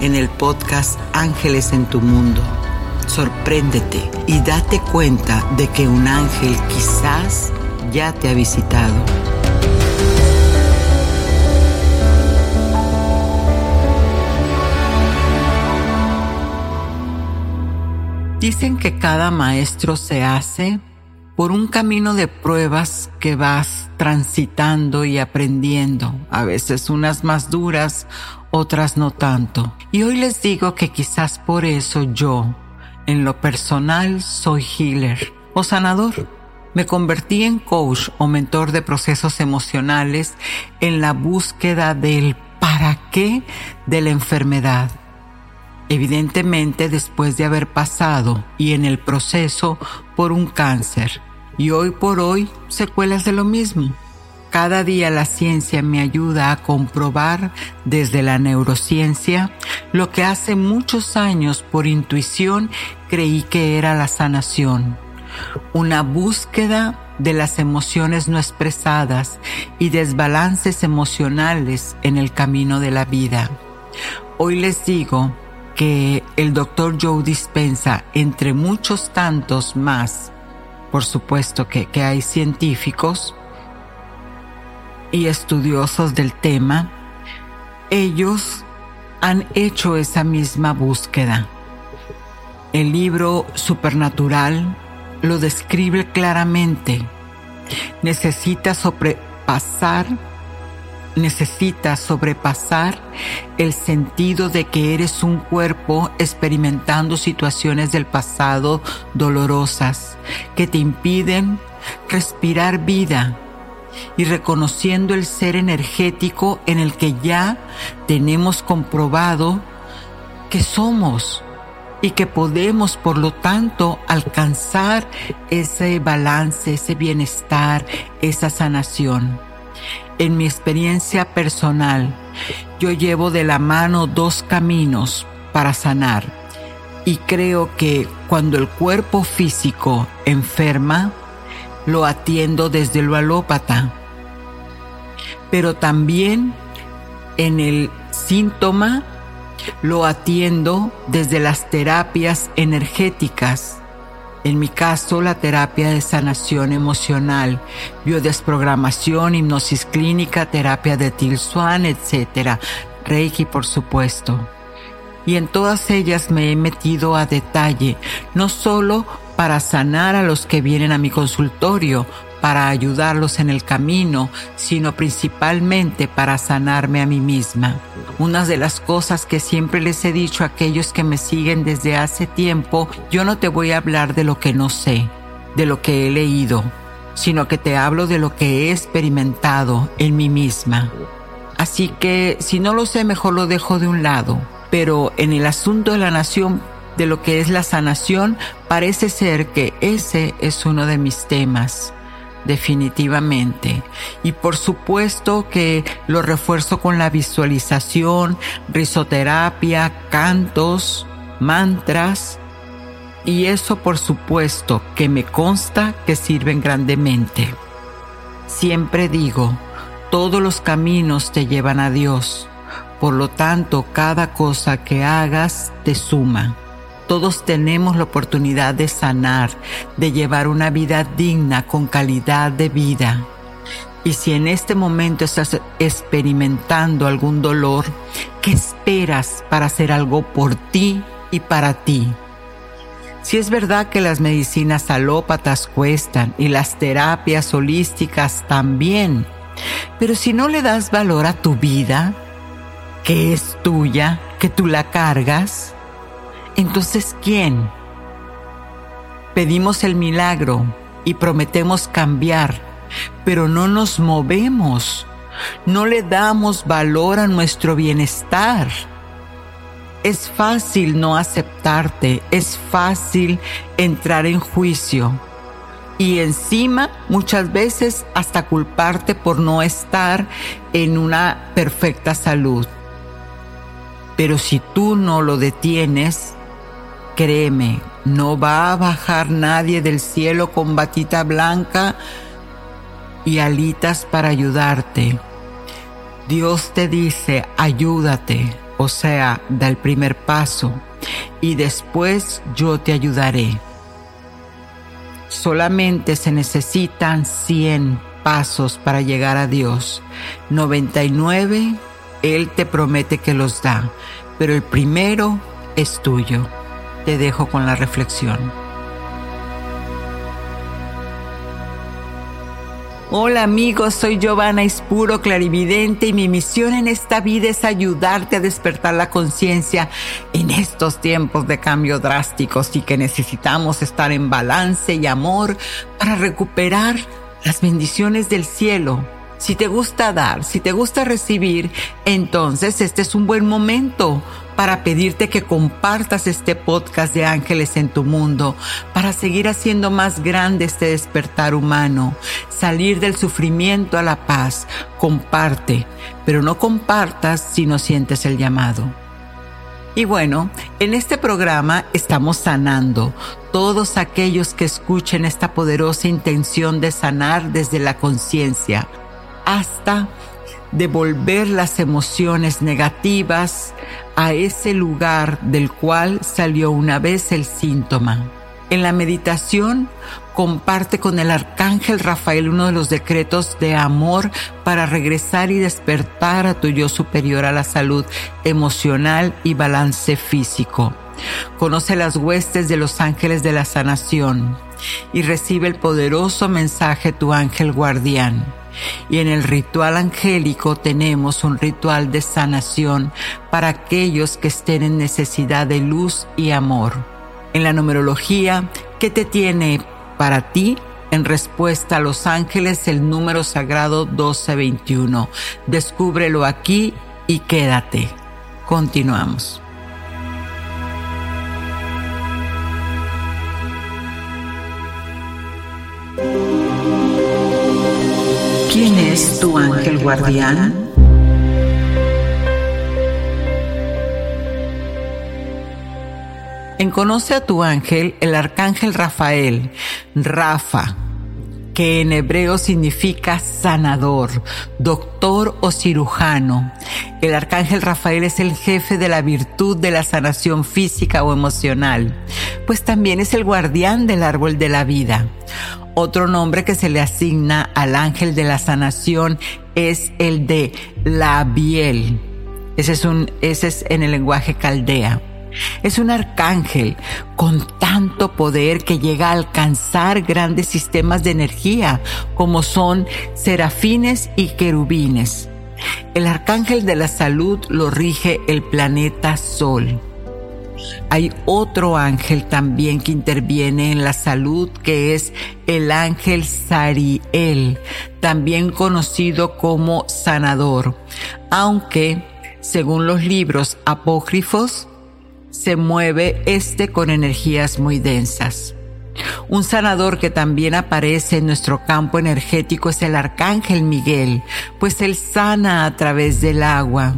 en el podcast Ángeles en tu Mundo. Sorpréndete y date cuenta de que un ángel quizás ya te ha visitado. Dicen que cada maestro se hace por un camino de pruebas que vas transitando y aprendiendo, a veces unas más duras, otras no tanto. Y hoy les digo que quizás por eso yo, en lo personal, soy healer o sanador. Me convertí en coach o mentor de procesos emocionales en la búsqueda del para qué de la enfermedad evidentemente después de haber pasado y en el proceso por un cáncer y hoy por hoy secuelas de lo mismo. Cada día la ciencia me ayuda a comprobar desde la neurociencia lo que hace muchos años por intuición creí que era la sanación. Una búsqueda de las emociones no expresadas y desbalances emocionales en el camino de la vida. Hoy les digo que el doctor Joe Dispensa, entre muchos tantos más, por supuesto que, que hay científicos y estudiosos del tema, ellos han hecho esa misma búsqueda. El libro Supernatural lo describe claramente. Necesita sobrepasar necesitas sobrepasar el sentido de que eres un cuerpo experimentando situaciones del pasado dolorosas que te impiden respirar vida y reconociendo el ser energético en el que ya tenemos comprobado que somos y que podemos por lo tanto alcanzar ese balance, ese bienestar, esa sanación en mi experiencia personal, yo llevo de la mano dos caminos para sanar. Y creo que cuando el cuerpo físico enferma, lo atiendo desde lo alópata. Pero también en el síntoma lo atiendo desde las terapias energéticas en mi caso, la terapia de sanación emocional, biodesprogramación, hipnosis clínica, terapia de Swan, etc. Reiki, por supuesto. Y en todas ellas me he metido a detalle, no solo para sanar a los que vienen a mi consultorio, para ayudarlos en el camino, sino principalmente para sanarme a mí misma. Una de las cosas que siempre les he dicho a aquellos que me siguen desde hace tiempo, yo no te voy a hablar de lo que no sé, de lo que he leído, sino que te hablo de lo que he experimentado en mí misma. Así que si no lo sé, mejor lo dejo de un lado. Pero en el asunto de la nación, de lo que es la sanación, parece ser que ese es uno de mis temas definitivamente. Y por supuesto que lo refuerzo con la visualización, risoterapia, cantos, mantras. Y eso por supuesto que me consta que sirven grandemente. Siempre digo, todos los caminos te llevan a Dios. Por lo tanto, cada cosa que hagas te suma. Todos tenemos la oportunidad de sanar, de llevar una vida digna con calidad de vida. Y si en este momento estás experimentando algún dolor, ¿qué esperas para hacer algo por ti y para ti? Si es verdad que las medicinas alópatas cuestan y las terapias holísticas también, pero si no le das valor a tu vida, que es tuya, que tú la cargas, entonces ¿quién? Pedimos el milagro y prometemos cambiar, pero no nos movemos, no le damos valor a nuestro bienestar es fácil no aceptarte, es fácil entrar en juicio y encima muchas veces hasta culparte por no estar en una perfecta salud. Pero si tú no lo detienes, créeme, no va a bajar nadie del cielo con batita blanca y alitas para ayudarte. Dios te dice, ayúdate, o sea, da el primer paso y después yo te ayudaré. Solamente se necesitan 100 pasos para llegar a Dios. 99 Él te promete que los da, pero el primero es tuyo. Te dejo con la reflexión. Hola amigos, soy Giovanna Ispuro, clarividente, y mi misión en esta vida es ayudarte a despertar la conciencia en estos tiempos de cambio drásticos y que necesitamos estar en balance y amor para recuperar las bendiciones del cielo si te gusta dar, si te gusta recibir, entonces este es un buen momento para pedirte que compartas este podcast de ángeles en tu mundo, para seguir haciendo más grande este despertar humano, salir del sufrimiento a la paz. Comparte, pero no compartas si no sientes el llamado. Y bueno, en este programa estamos sanando todos aquellos que escuchen esta poderosa intención de sanar desde la conciencia hasta devolver las emociones negativas a ese lugar del cual salió una vez el síntoma. En la meditación comparte con el arcángel Rafael uno de los decretos de amor para regresar y despertar a tu yo superior a la salud emocional y balance físico. Conoce las huestes de los ángeles de la sanación y recibe el poderoso mensaje tu ángel guardián. Y en el ritual angélico tenemos un ritual de sanación para aquellos que estén en necesidad de luz y amor. En la numerología, ¿qué te tiene para ti? En respuesta a los ángeles, el número sagrado 1221. Descúbrelo aquí y quédate. Continuamos. Tu ángel guardián? En Conoce a tu ángel, el arcángel Rafael, Rafa, que en hebreo significa sanador, doctor o cirujano. El arcángel Rafael es el jefe de la virtud de la sanación física o emocional, pues también es el guardián del árbol de la vida. Otro nombre que se le asigna al ángel de la sanación es el de Labiel. Ese es un, ese es en el lenguaje caldea. Es un arcángel con tanto poder que llega a alcanzar grandes sistemas de energía como son serafines y querubines. El arcángel de la salud lo rige el planeta Sol. Hay otro ángel también que interviene en la salud, que es el ángel Sariel, también conocido como sanador, aunque, según los libros apócrifos, se mueve este con energías muy densas. Un sanador que también aparece en nuestro campo energético es el arcángel Miguel, pues él sana a través del agua.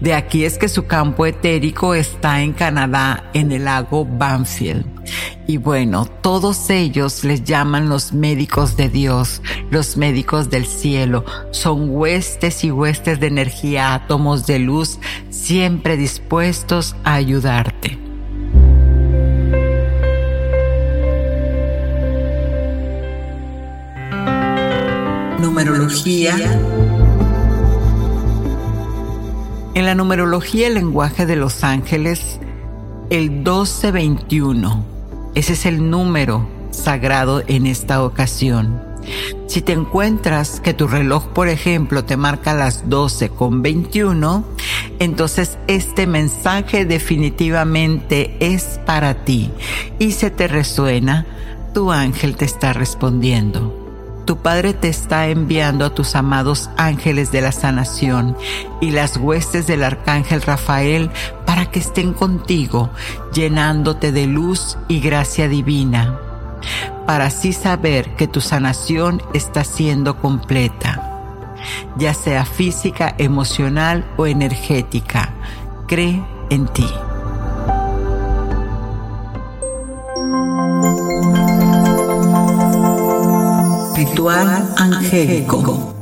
De aquí es que su campo etérico está en Canadá, en el lago Banfield. Y bueno, todos ellos les llaman los médicos de Dios, los médicos del cielo. Son huestes y huestes de energía, átomos de luz, siempre dispuestos a ayudarte. Numerología. En la numerología, el lenguaje de los ángeles, el 1221 ese es el número sagrado en esta ocasión. Si te encuentras que tu reloj, por ejemplo, te marca las 12 con 21, entonces este mensaje definitivamente es para ti y se te resuena, tu ángel te está respondiendo. Tu Padre te está enviando a tus amados ángeles de la sanación y las huestes del Arcángel Rafael para que estén contigo, llenándote de luz y gracia divina, para así saber que tu sanación está siendo completa, ya sea física, emocional o energética. Cree en ti. Angélico.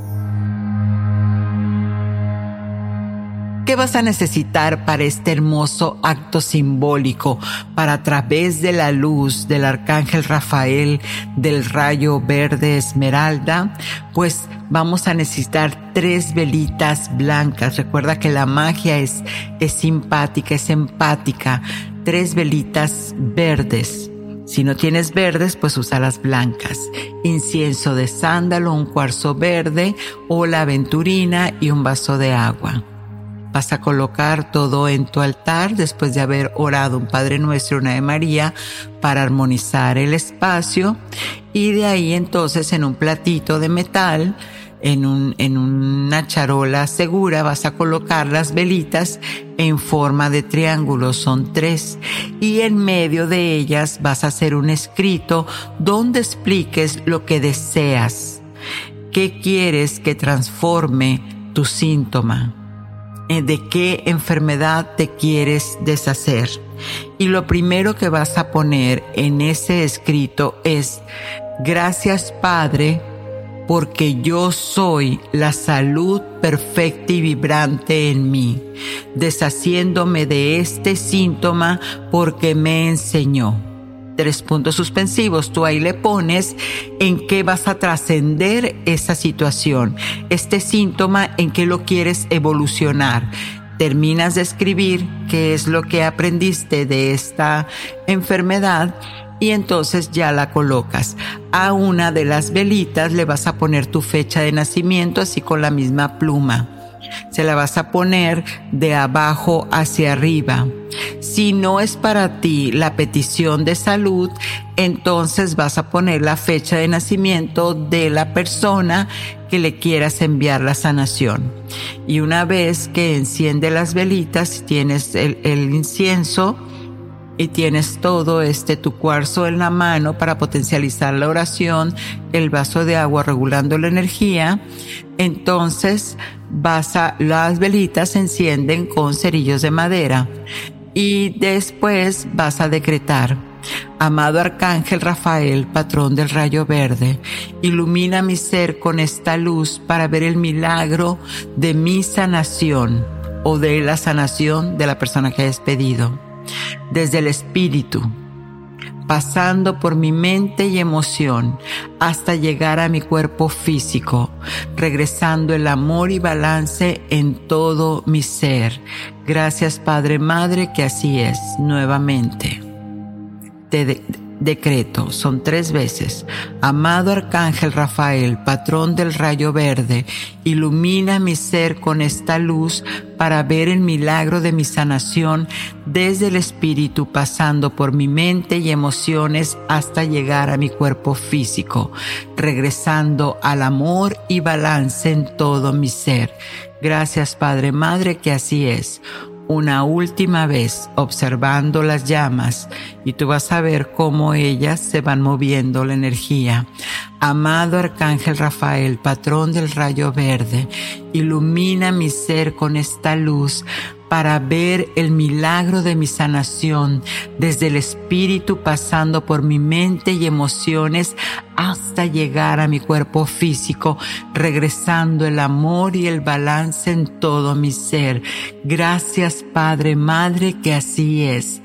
¿Qué vas a necesitar para este hermoso acto simbólico, para a través de la luz del arcángel Rafael, del rayo verde esmeralda? Pues vamos a necesitar tres velitas blancas. Recuerda que la magia es, es simpática, es empática. Tres velitas verdes si no tienes verdes, pues usa las blancas. Incienso de sándalo, un cuarzo verde o la aventurina y un vaso de agua. Vas a colocar todo en tu altar después de haber orado un Padre Nuestro, una de María, para armonizar el espacio. Y de ahí entonces en un platito de metal en, un, en una charola segura vas a colocar las velitas en forma de triángulo, son tres, y en medio de ellas vas a hacer un escrito donde expliques lo que deseas, qué quieres que transforme tu síntoma, eh, de qué enfermedad te quieres deshacer. Y lo primero que vas a poner en ese escrito es, gracias Padre, porque yo soy la salud perfecta y vibrante en mí, deshaciéndome de este síntoma porque me enseñó. Tres puntos suspensivos, tú ahí le pones en qué vas a trascender esa situación, este síntoma en qué lo quieres evolucionar terminas de escribir qué es lo que aprendiste de esta enfermedad y entonces ya la colocas. A una de las velitas le vas a poner tu fecha de nacimiento así con la misma pluma. Se la vas a poner de abajo hacia arriba. Si no es para ti la petición de salud, entonces vas a poner la fecha de nacimiento de la persona que le quieras enviar la sanación. Y una vez que enciende las velitas, tienes el, el incienso, y tienes todo este tu cuarzo en la mano para potencializar la oración, el vaso de agua regulando la energía, entonces vas a, las velitas se encienden con cerillos de madera y después vas a decretar. Amado Arcángel Rafael, patrón del rayo verde, ilumina mi ser con esta luz para ver el milagro de mi sanación o de la sanación de la persona que has pedido desde el espíritu, pasando por mi mente y emoción hasta llegar a mi cuerpo físico, regresando el amor y balance en todo mi ser. Gracias Padre Madre que así es nuevamente. Te, decreto, son tres veces. Amado Arcángel Rafael, patrón del rayo verde, ilumina mi ser con esta luz para ver el milagro de mi sanación desde el espíritu pasando por mi mente y emociones hasta llegar a mi cuerpo físico, regresando al amor y balance en todo mi ser. Gracias Padre Madre que así es una última vez observando las llamas y tú vas a ver cómo ellas se van moviendo la energía. Amado Arcángel Rafael, patrón del rayo verde, ilumina mi ser con esta luz para ver el milagro de mi sanación desde el espíritu pasando por mi mente y emociones hasta llegar a mi cuerpo físico, regresando el amor y el balance en todo mi ser. Gracias Padre, Madre, que así es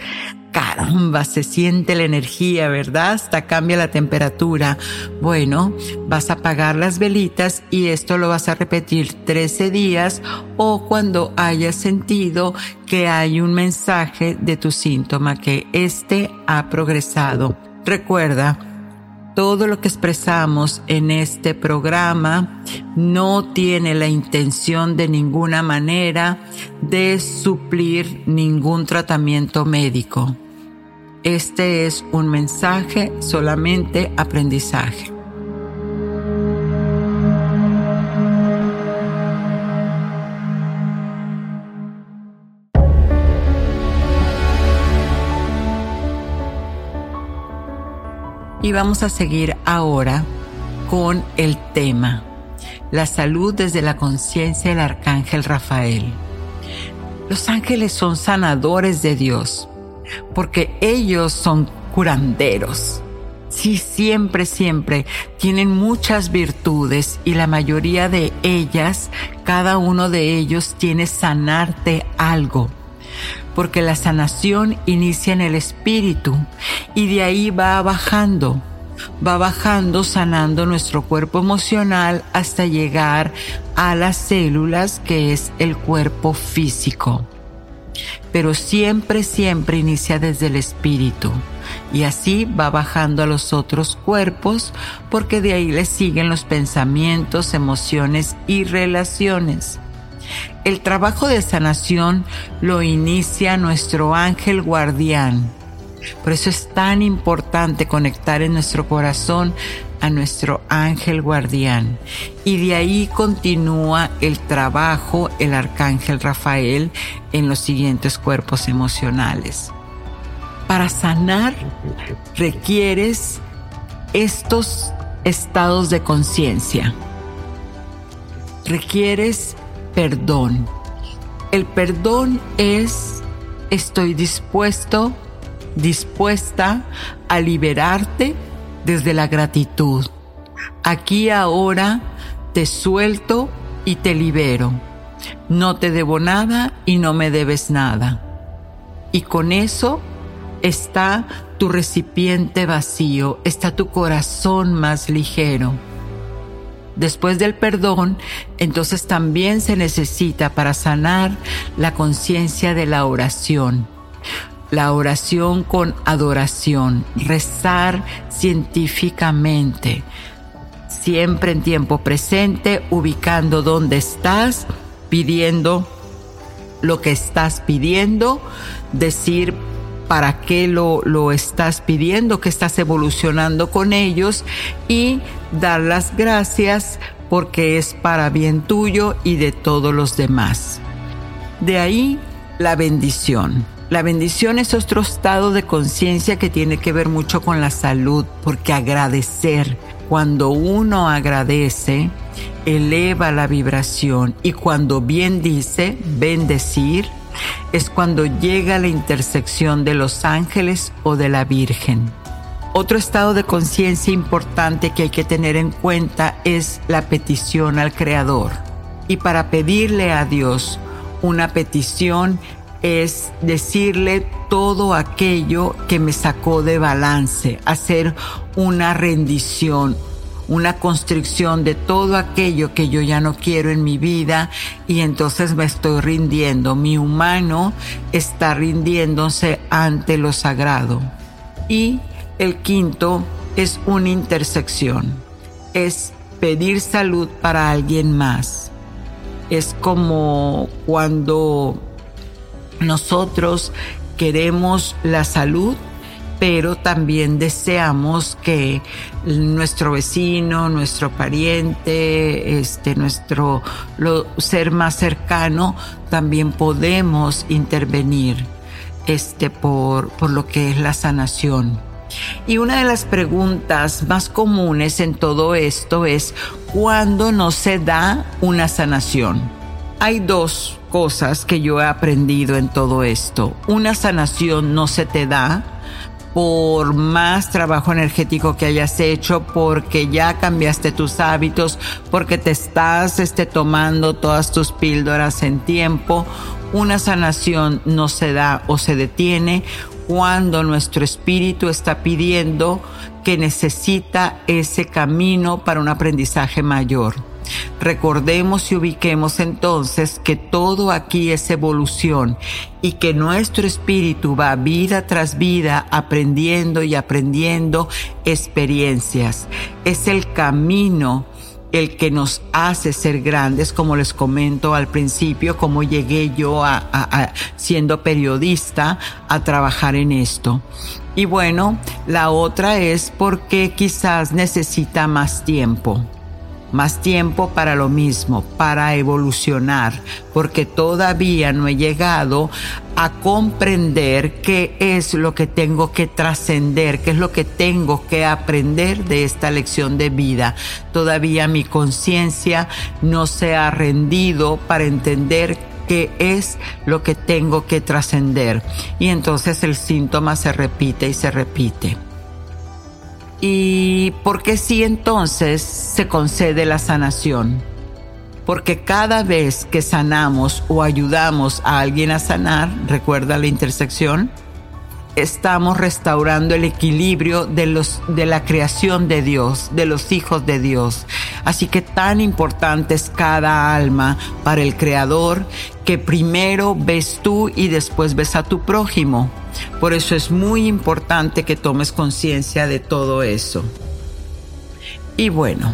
caramba, se siente la energía, ¿verdad? Hasta cambia la temperatura. Bueno, vas a apagar las velitas y esto lo vas a repetir 13 días o cuando hayas sentido que hay un mensaje de tu síntoma que este ha progresado. Recuerda, todo lo que expresamos en este programa no tiene la intención de ninguna manera de suplir ningún tratamiento médico. Este es un mensaje solamente aprendizaje. Y vamos a seguir ahora con el tema, la salud desde la conciencia del arcángel Rafael. Los ángeles son sanadores de Dios porque ellos son curanderos. Sí, siempre, siempre tienen muchas virtudes y la mayoría de ellas, cada uno de ellos tiene sanarte algo. Porque la sanación inicia en el espíritu y de ahí va bajando, va bajando sanando nuestro cuerpo emocional hasta llegar a las células que es el cuerpo físico pero siempre, siempre inicia desde el espíritu y así va bajando a los otros cuerpos porque de ahí le siguen los pensamientos, emociones y relaciones. El trabajo de sanación lo inicia nuestro ángel guardián. Por eso es tan importante conectar en nuestro corazón a nuestro ángel guardián. Y de ahí continúa el trabajo el arcángel Rafael en los siguientes cuerpos emocionales. Para sanar requieres estos estados de conciencia. Requieres perdón. El perdón es estoy dispuesto, dispuesta a liberarte desde la gratitud. Aquí ahora te suelto y te libero. No te debo nada y no me debes nada. Y con eso está tu recipiente vacío, está tu corazón más ligero. Después del perdón, entonces también se necesita para sanar la conciencia de la oración la oración con adoración, rezar científicamente, siempre en tiempo presente, ubicando dónde estás, pidiendo lo que estás pidiendo, decir para qué lo, lo estás pidiendo, que estás evolucionando con ellos y dar las gracias porque es para bien tuyo y de todos los demás. De ahí la bendición. La bendición es otro estado de conciencia que tiene que ver mucho con la salud, porque agradecer, cuando uno agradece, eleva la vibración y cuando bien dice, bendecir, es cuando llega la intersección de los ángeles o de la Virgen. Otro estado de conciencia importante que hay que tener en cuenta es la petición al Creador. Y para pedirle a Dios una petición es decirle todo aquello que me sacó de balance, hacer una rendición, una constricción de todo aquello que yo ya no quiero en mi vida y entonces me estoy rindiendo. Mi humano está rindiéndose ante lo sagrado. Y el quinto es una intersección, es pedir salud para alguien más. Es como cuando nosotros queremos la salud, pero también deseamos que nuestro vecino, nuestro pariente, este, nuestro ser más cercano, también podemos intervenir este, por, por lo que es la sanación. Y una de las preguntas más comunes en todo esto es, ¿cuándo no se da una sanación? Hay dos cosas que yo he aprendido en todo esto. Una sanación no se te da por más trabajo energético que hayas hecho, porque ya cambiaste tus hábitos, porque te estás este, tomando todas tus píldoras en tiempo. Una sanación no se da o se detiene cuando nuestro espíritu está pidiendo que necesita ese camino para un aprendizaje mayor. Recordemos y ubiquemos entonces que todo aquí es evolución y que nuestro espíritu va vida tras vida aprendiendo y aprendiendo experiencias. Es el camino el que nos hace ser grandes, como les comento al principio, como llegué yo a, siendo periodista a trabajar en esto. Y bueno, la otra es porque quizás necesita más tiempo más tiempo para lo mismo, para evolucionar, porque todavía no he llegado a comprender qué es lo que tengo que trascender, qué es lo que tengo que aprender de esta lección de vida. Todavía mi conciencia no se ha rendido para entender qué es lo que tengo que trascender. Y entonces el síntoma se repite y se repite. ¿Y por qué entonces se concede la sanación? Porque cada vez que sanamos o ayudamos a alguien a sanar, recuerda la intersección, estamos restaurando el equilibrio de, los, de la creación de Dios, de los hijos de Dios. Así que tan importante es cada alma para el Creador que primero ves tú y después ves a tu prójimo. Por eso es muy importante que tomes conciencia de todo eso. Y bueno,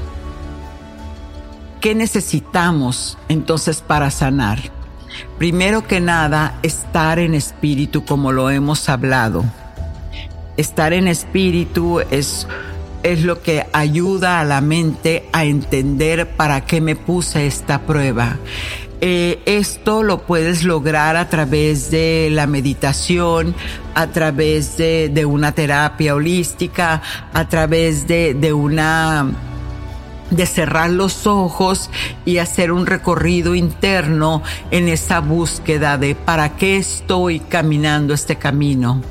¿qué necesitamos entonces para sanar? Primero que nada, estar en espíritu como lo hemos hablado. Estar en espíritu es, es lo que ayuda a la mente a entender para qué me puse esta prueba. Eh, esto lo puedes lograr a través de la meditación, a través de, una terapia holística, a través de, de una de cerrar los ojos y hacer un recorrido interno en esa búsqueda de para qué estoy caminando este camino.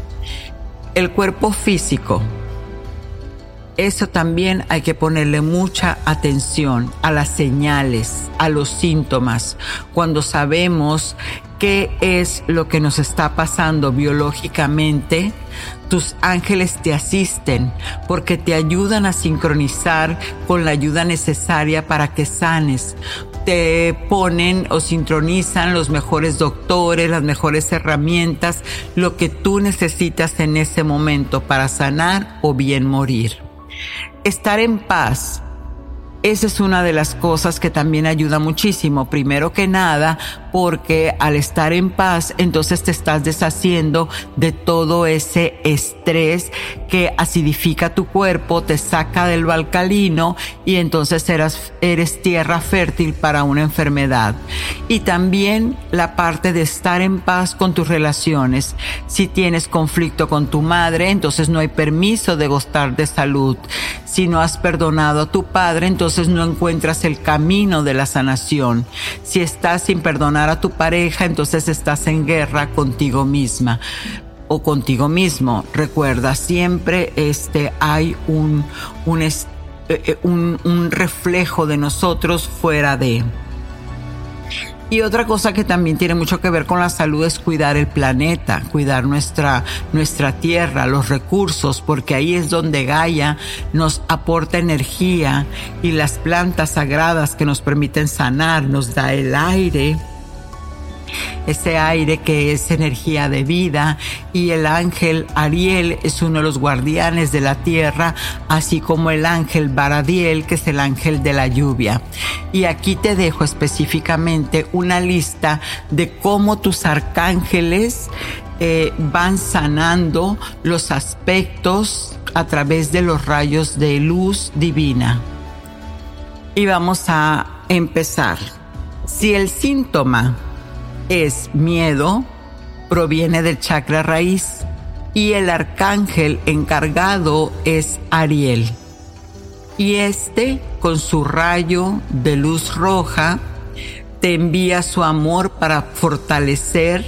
El cuerpo físico eso también hay que ponerle mucha atención a las señales, a los síntomas, cuando sabemos qué es lo que nos está pasando biológicamente, tus ángeles te asisten porque te ayudan a sincronizar con la ayuda necesaria para que sanes. Te ponen o sincronizan los mejores doctores, las mejores herramientas, lo que tú necesitas en ese momento para sanar o bien morir estar en paz esa es una de las cosas que también ayuda muchísimo. Primero que nada, porque al estar en paz, entonces te estás deshaciendo de todo ese estrés que acidifica tu cuerpo, te saca del alcalino y entonces eres tierra fértil para una enfermedad. Y también la parte de estar en paz con tus relaciones. Si tienes conflicto con tu madre, entonces no hay permiso de gozar de salud. Si no has perdonado a tu padre, entonces entonces no encuentras el camino de la sanación. Si estás sin perdonar a tu pareja, entonces estás en guerra contigo misma o contigo mismo. Recuerda, siempre este, hay un, un, eh, eh, un, un reflejo de nosotros fuera de. Y otra cosa que también tiene mucho que ver con la salud es cuidar el planeta, cuidar nuestra, nuestra tierra, los recursos, porque ahí es donde Gaia nos aporta energía y las plantas sagradas que nos permiten sanar, nos da el aire ese aire que es energía de vida y el ángel Ariel es uno de los guardianes de la tierra, así como el ángel Baradiel que es el ángel de la lluvia. Y aquí te dejo específicamente una lista de cómo tus arcángeles eh, van sanando los aspectos a través de los rayos de luz divina. Y vamos a empezar. Si el síntoma es miedo, proviene del chakra raíz y el arcángel encargado es Ariel. Y este, con su rayo de luz roja, te envía su amor para fortalecer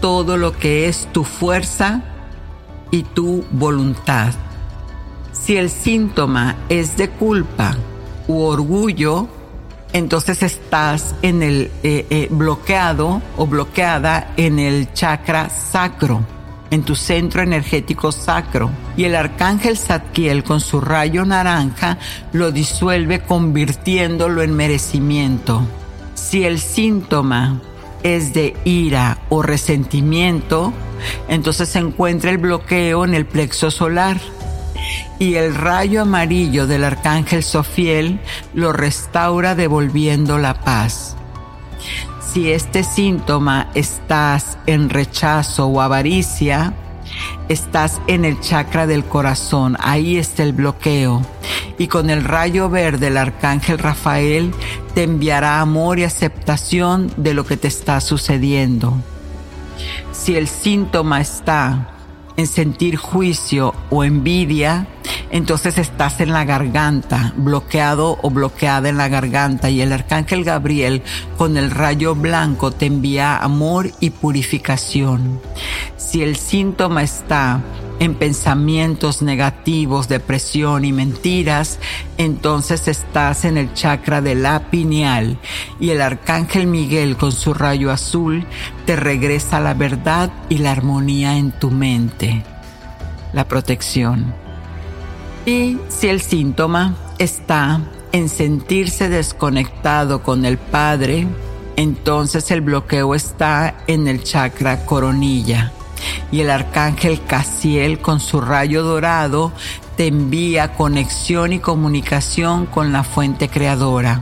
todo lo que es tu fuerza y tu voluntad. Si el síntoma es de culpa u orgullo, entonces estás en el eh, eh, bloqueado o bloqueada en el chakra sacro, en tu centro energético sacro. Y el arcángel Zadkiel con su rayo naranja lo disuelve convirtiéndolo en merecimiento. Si el síntoma es de ira o resentimiento, entonces se encuentra el bloqueo en el plexo solar y el rayo amarillo del arcángel Sofiel lo restaura devolviendo la paz. Si este síntoma estás en rechazo o avaricia, estás en el chakra del corazón, ahí está el bloqueo. Y con el rayo verde el arcángel Rafael te enviará amor y aceptación de lo que te está sucediendo. Si el síntoma está en sentir juicio o envidia, entonces estás en la garganta, bloqueado o bloqueada en la garganta y el arcángel Gabriel con el rayo blanco te envía amor y purificación. Si el síntoma está en pensamientos negativos, depresión y mentiras, entonces estás en el chakra de la pineal y el arcángel Miguel con su rayo azul te regresa la verdad y la armonía en tu mente. La protección. Y si el síntoma está en sentirse desconectado con el Padre, entonces el bloqueo está en el chakra coronilla. Y el arcángel Casiel con su rayo dorado te envía conexión y comunicación con la fuente creadora.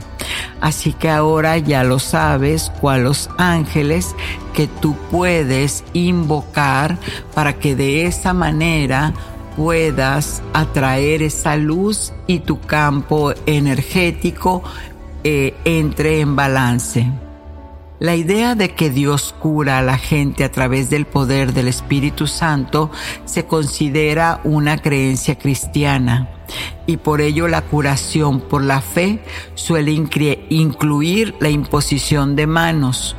Así que ahora ya lo sabes cuáles ángeles que tú puedes invocar para que de esa manera puedas atraer esa luz y tu campo energético eh, entre en balance. La idea de que Dios cura a la gente a través del poder del Espíritu Santo se considera una creencia cristiana y por ello la curación por la fe suele incluir la imposición de manos.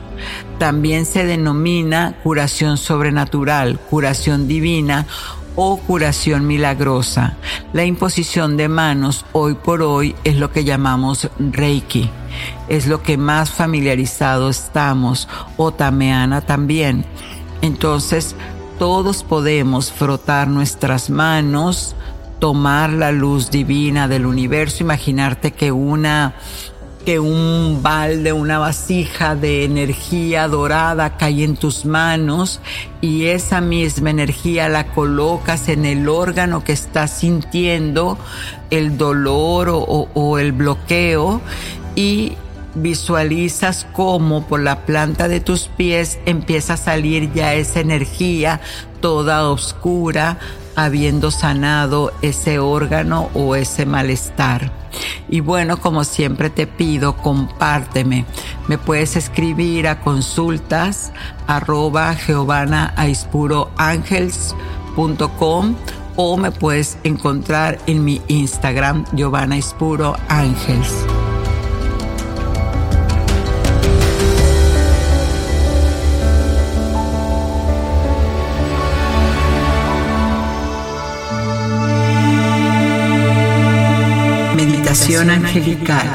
También se denomina curación sobrenatural, curación divina o curación milagrosa. La imposición de manos hoy por hoy es lo que llamamos Reiki. Es lo que más familiarizado estamos, o Tameana también. Entonces, todos podemos frotar nuestras manos, tomar la luz divina del universo, imaginarte que una que un balde, una vasija de energía dorada cae en tus manos y esa misma energía la colocas en el órgano que estás sintiendo el dolor o, el bloqueo y visualizas cómo por la planta de tus pies empieza a salir ya esa energía toda oscura, habiendo sanado ese órgano o ese malestar. Y bueno, como siempre te pido, compárteme. Me puedes escribir a consultas arroba o me puedes encontrar en mi Instagram Giovanna Ispuro Angelical.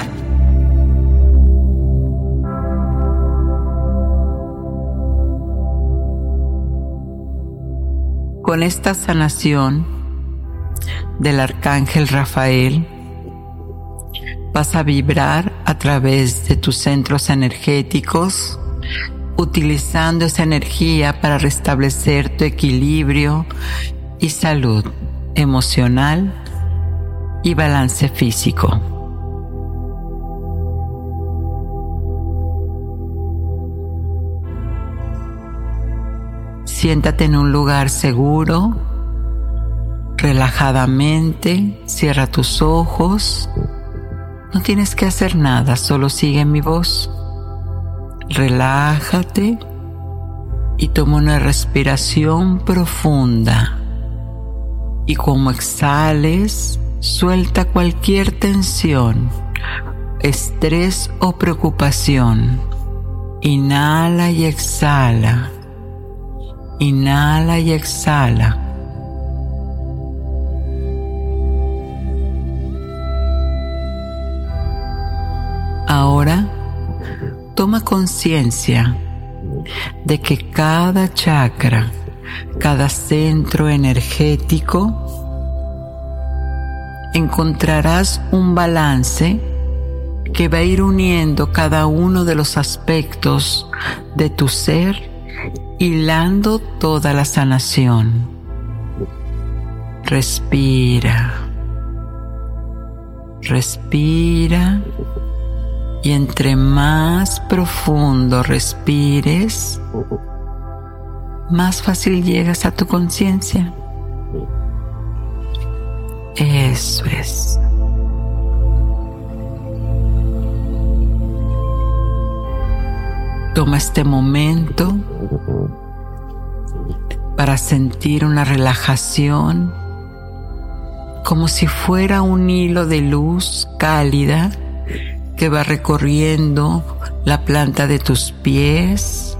Con esta sanación del arcángel Rafael, vas a vibrar a través de tus centros energéticos, utilizando esa energía para restablecer tu equilibrio y salud emocional y balance físico. Siéntate en un lugar seguro, relajadamente, cierra tus ojos. No tienes que hacer nada, solo sigue mi voz. Relájate y toma una respiración profunda. Y como exhales, Suelta cualquier tensión, estrés o preocupación. Inhala y exhala. Inhala y exhala. Ahora toma conciencia de que cada chakra, cada centro energético, encontrarás un balance que va a ir uniendo cada uno de los aspectos de tu ser, hilando toda la sanación. Respira. Respira y entre más profundo respires, más fácil llegas a tu conciencia. Eso es. Toma este momento para sentir una relajación como si fuera un hilo de luz cálida que va recorriendo la planta de tus pies.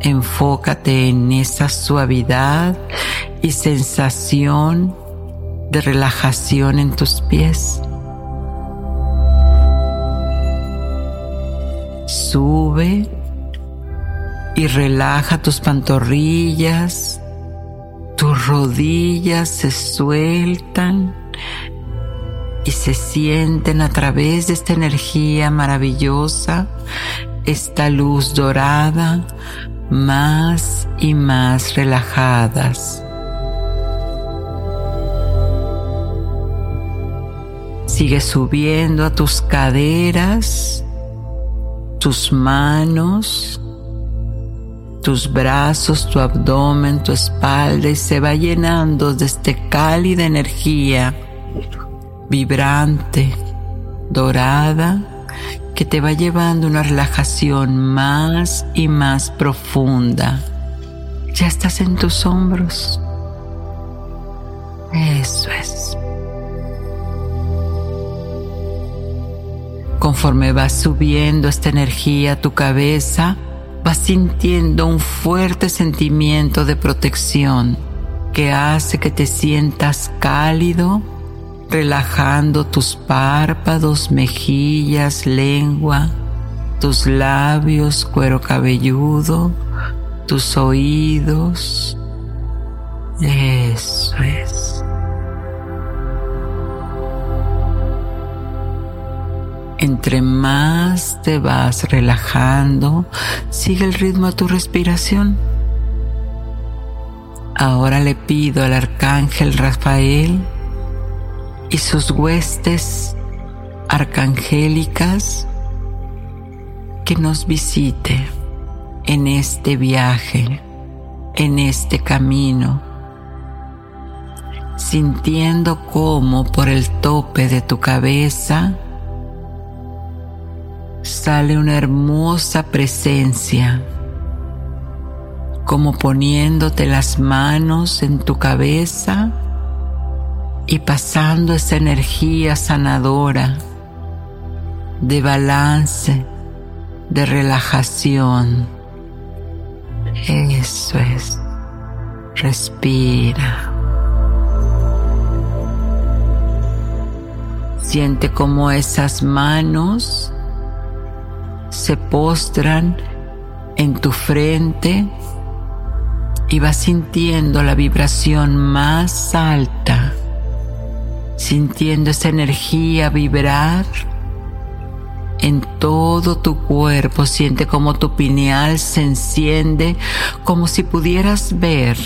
Enfócate en esa suavidad y sensación de relajación en tus pies. Sube y relaja tus pantorrillas, tus rodillas se sueltan y se sienten a través de esta energía maravillosa, esta luz dorada, más y más relajadas. Sigue subiendo a tus caderas, tus manos, tus brazos, tu abdomen, tu espalda y se va llenando de esta cálida energía vibrante, dorada, que te va llevando una relajación más y más profunda. Ya estás en tus hombros. Eso es. Conforme vas subiendo esta energía a tu cabeza, vas sintiendo un fuerte sentimiento de protección que hace que te sientas cálido relajando tus párpados, mejillas, lengua, tus labios, cuero cabelludo, tus oídos. Eso es. Entre más te vas relajando, sigue el ritmo a tu respiración. Ahora le pido al arcángel Rafael y sus huestes arcangélicas que nos visite en este viaje, en este camino, sintiendo cómo por el tope de tu cabeza sale una hermosa presencia, como poniéndote las manos en tu cabeza y pasando esa energía sanadora de balance, de relajación. Eso es. Respira. Siente como esas manos se postran en tu frente y vas sintiendo la vibración más alta sintiendo esa energía vibrar en todo tu cuerpo. Siente como tu pineal se enciende, como si pudieras ver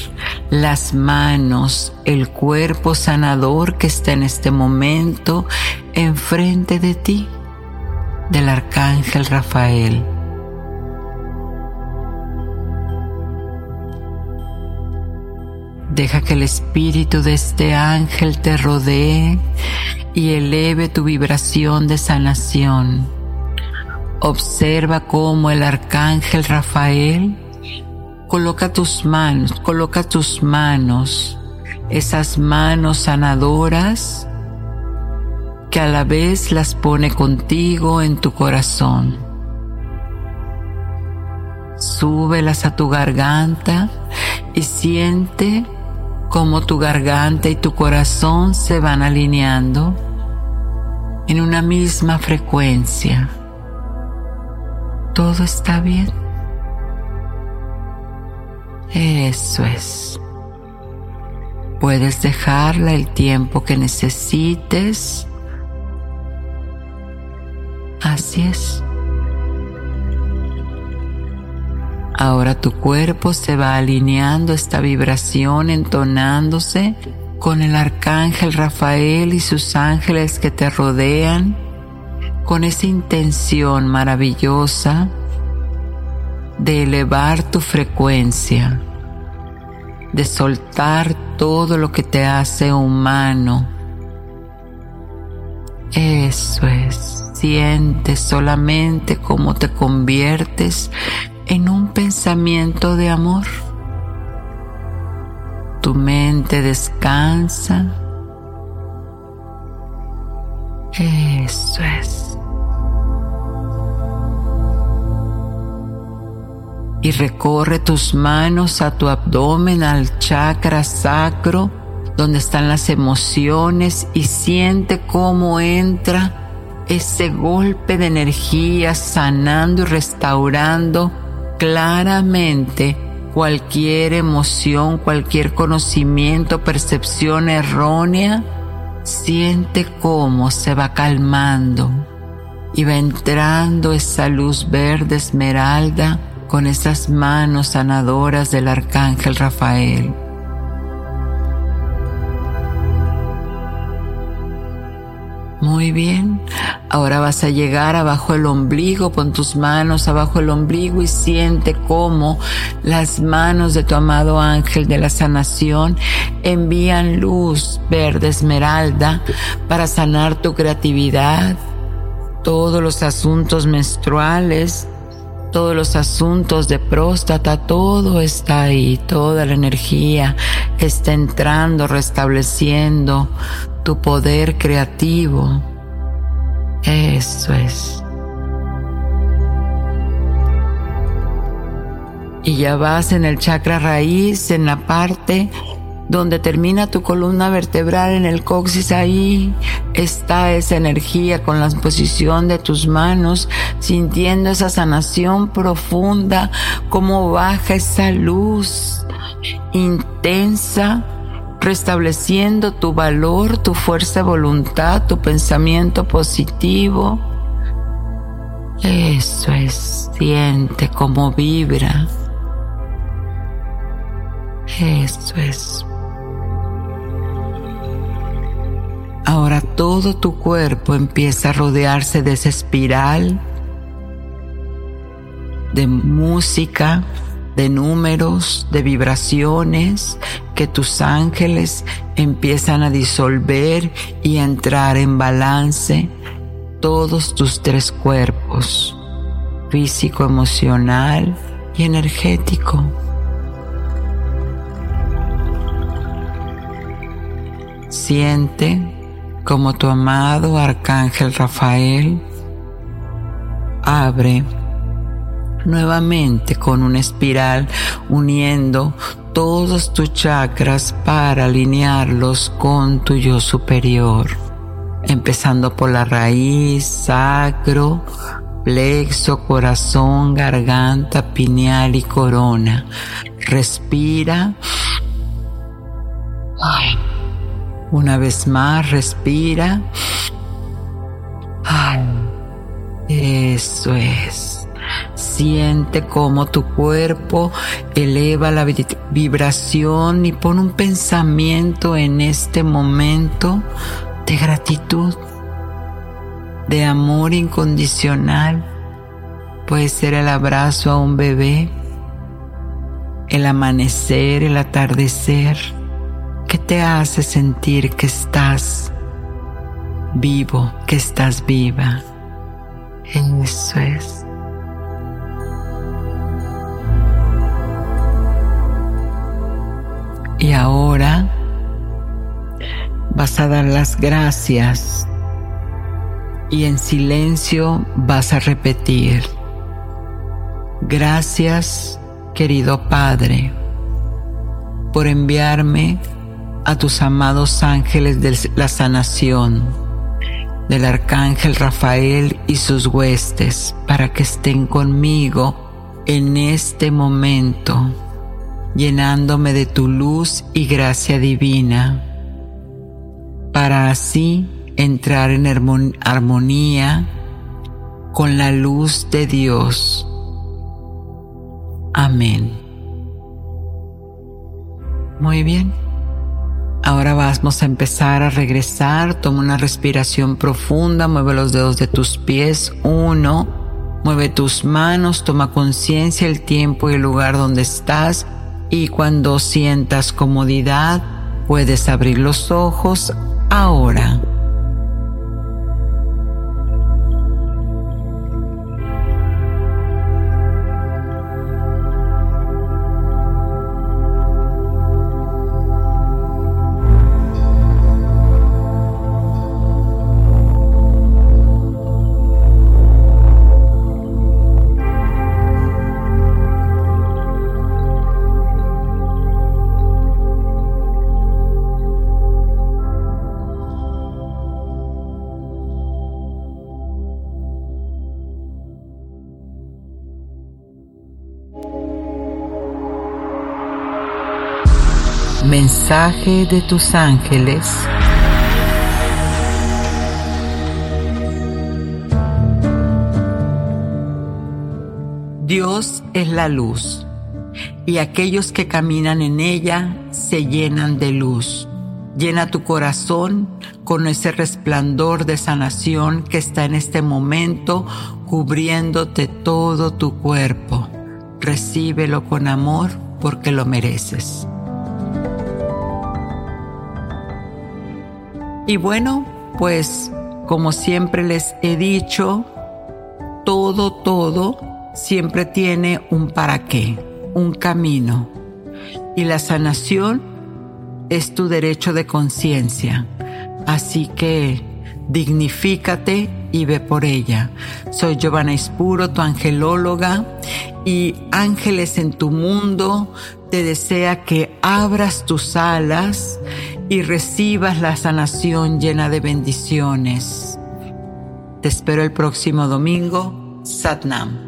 las manos, el cuerpo sanador que está en este momento enfrente de ti, del arcángel Rafael. Deja que el espíritu de este ángel te rodee y eleve tu vibración de sanación. Observa cómo el arcángel Rafael coloca tus manos, coloca tus manos, esas manos sanadoras que a la vez las pone contigo en tu corazón. súbelas a tu garganta y siente cómo tu garganta y tu corazón se van alineando en una misma frecuencia. Todo está bien. Eso es. Puedes dejarla el tiempo que necesites. Así es. Ahora tu cuerpo se va alineando esta vibración, entonándose con el arcángel Rafael y sus ángeles que te rodean, con esa intención maravillosa de elevar tu frecuencia, de soltar todo lo que te hace humano. Eso es, siente solamente cómo te conviertes en un pensamiento de amor. Tu mente descansa. Eso es. Y recorre tus manos a tu abdomen, al chakra sacro, donde están las emociones y siente cómo entra ese golpe de energía sanando y restaurando claramente cualquier emoción, cualquier conocimiento, percepción errónea, siente cómo se va calmando y va entrando esa luz verde esmeralda con esas manos sanadoras del arcángel Rafael. Muy bien. Ahora vas a llegar abajo el ombligo, pon tus manos abajo el ombligo y siente cómo las manos de tu amado ángel de la sanación envían luz verde esmeralda para sanar tu creatividad, todos los asuntos menstruales, todos los asuntos de próstata, todo está ahí, toda la energía está entrando, restableciendo tu poder creativo. Eso es. Y ya vas en el chakra raíz, en la parte donde termina tu columna vertebral en el coxis, ahí está esa energía con la posición de tus manos, sintiendo esa sanación profunda, como baja esa luz intensa, restableciendo tu valor, tu fuerza de voluntad, tu pensamiento positivo. Eso es, siente como vibra. Eso es. Ahora todo tu cuerpo empieza a rodearse de esa espiral de música, de números, de vibraciones que tus ángeles empiezan a disolver y a entrar en balance todos tus tres cuerpos, físico, emocional y energético. Siente como tu amado arcángel Rafael abre nuevamente con una espiral uniendo todos tus chakras para alinearlos con tu yo superior, empezando por la raíz, sacro, plexo, corazón, garganta, pineal y corona. Respira. Una vez más, respira. eso es. Siente cómo tu cuerpo eleva la vibración y pone un pensamiento en este momento de gratitud, de amor incondicional. Puede ser el abrazo a un bebé, el amanecer, el atardecer ¿Qué te hace sentir que estás vivo, que estás viva. Eso es. Y ahora vas a dar las gracias y en silencio vas a repetir. Gracias, querido Padre, por enviarme a tus amados ángeles de la sanación, del arcángel Rafael y sus huestes, para que estén conmigo en este momento, llenándome de tu luz y gracia divina, para así entrar en armonía con la luz de Dios. Amén. Muy bien. Ahora vamos a empezar a regresar. Toma una respiración profunda. Mueve los dedos de tus pies. Uno. Mueve tus manos. Toma conciencia el tiempo y el lugar donde estás. Y cuando sientas comodidad, puedes abrir los ojos ahora. Mensaje de tus ángeles. Dios es la luz y aquellos que caminan en ella se llenan de luz. Llena tu corazón con ese resplandor de sanación que está en este momento cubriéndote todo tu cuerpo. Recíbelo con amor porque lo mereces. Y bueno, pues como siempre les he dicho, todo, todo siempre tiene un para qué, un camino. Y la sanación es tu derecho de conciencia. Así que dignifícate y ve por ella. Soy Giovanna Ispuro, tu angelóloga, y ángeles en tu mundo te desea que abras tus alas y recibas la sanación llena de bendiciones. Te espero el próximo domingo. Satnam.